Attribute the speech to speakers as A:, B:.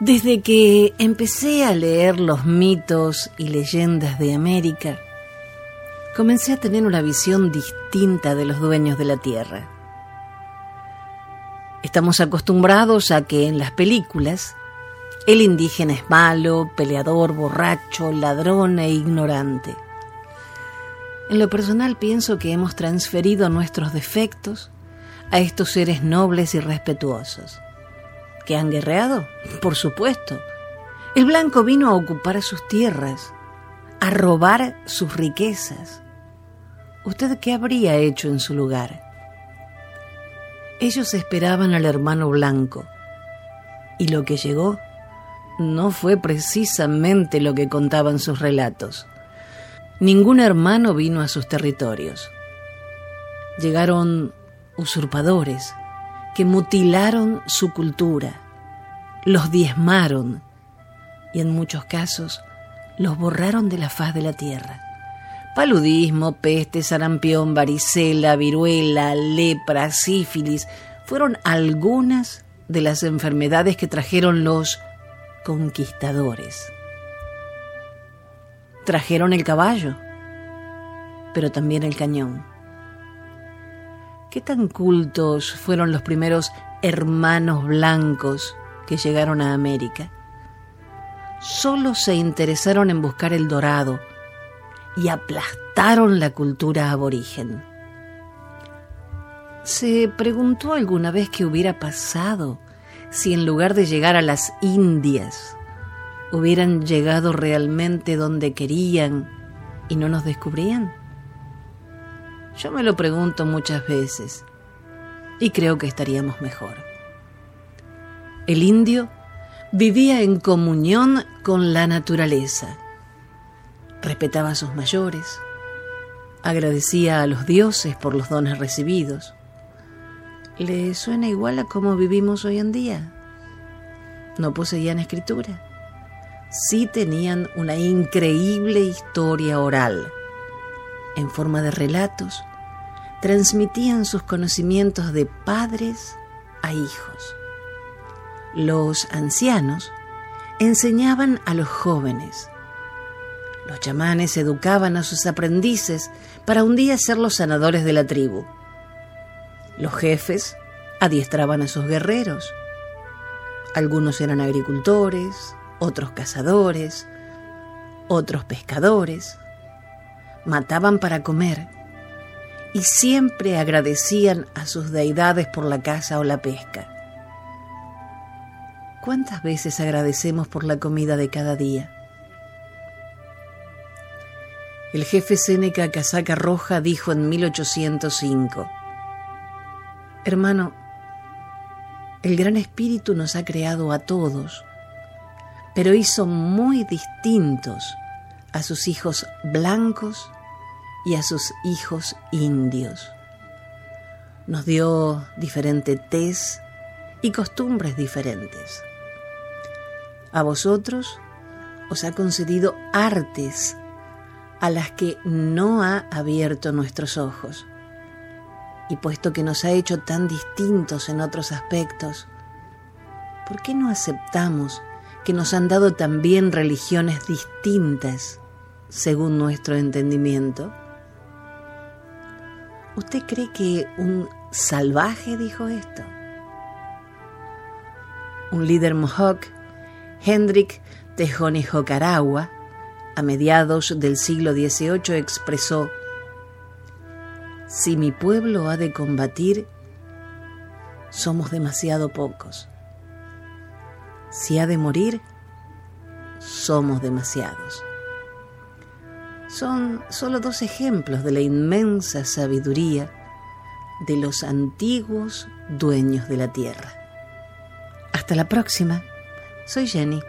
A: Desde que empecé a leer los mitos y leyendas de América, comencé a tener una visión distinta de los dueños de la tierra. Estamos acostumbrados a que en las películas el indígena es malo, peleador, borracho, ladrón e ignorante. En lo personal pienso que hemos transferido nuestros defectos a estos seres nobles y respetuosos. ¿Que han guerreado? Por supuesto. El blanco vino a ocupar sus tierras, a robar sus riquezas. ¿Usted qué habría hecho en su lugar? Ellos esperaban al hermano blanco, y lo que llegó no fue precisamente lo que contaban sus relatos. Ningún hermano vino a sus territorios. Llegaron usurpadores que mutilaron su cultura, los diezmaron y en muchos casos los borraron de la faz de la tierra. Paludismo, peste, sarampión, varicela, viruela, lepra, sífilis fueron algunas de las enfermedades que trajeron los conquistadores. Trajeron el caballo, pero también el cañón. ¿Qué tan cultos fueron los primeros hermanos blancos que llegaron a América? Solo se interesaron en buscar el dorado, y aplastaron la cultura aborigen. ¿Se preguntó alguna vez qué hubiera pasado si en lugar de llegar a las Indias hubieran llegado realmente donde querían y no nos descubrían? Yo me lo pregunto muchas veces y creo que estaríamos mejor. El indio vivía en comunión con la naturaleza respetaba a sus mayores, agradecía a los dioses por los dones recibidos. ¿Le suena igual a cómo vivimos hoy en día? No poseían escritura. Sí tenían una increíble historia oral. En forma de relatos, transmitían sus conocimientos de padres a hijos. Los ancianos enseñaban a los jóvenes los chamanes educaban a sus aprendices para un día ser los sanadores de la tribu. Los jefes adiestraban a sus guerreros. Algunos eran agricultores, otros cazadores, otros pescadores. Mataban para comer y siempre agradecían a sus deidades por la caza o la pesca. ¿Cuántas veces agradecemos por la comida de cada día? El jefe Séneca Casaca Roja dijo en 1805, Hermano, el Gran Espíritu nos ha creado a todos, pero hizo muy distintos a sus hijos blancos y a sus hijos indios. Nos dio diferente tez y costumbres diferentes. A vosotros os ha concedido artes a las que no ha abierto nuestros ojos. Y puesto que nos ha hecho tan distintos en otros aspectos, ¿por qué no aceptamos que nos han dado también religiones distintas según nuestro entendimiento? ¿Usted cree que un salvaje dijo esto? Un líder mohawk, Hendrik Tejonijocaragua, a mediados del siglo XVIII expresó, Si mi pueblo ha de combatir, somos demasiado pocos. Si ha de morir, somos demasiados. Son solo dos ejemplos de la inmensa sabiduría de los antiguos dueños de la tierra. Hasta la próxima. Soy Jenny.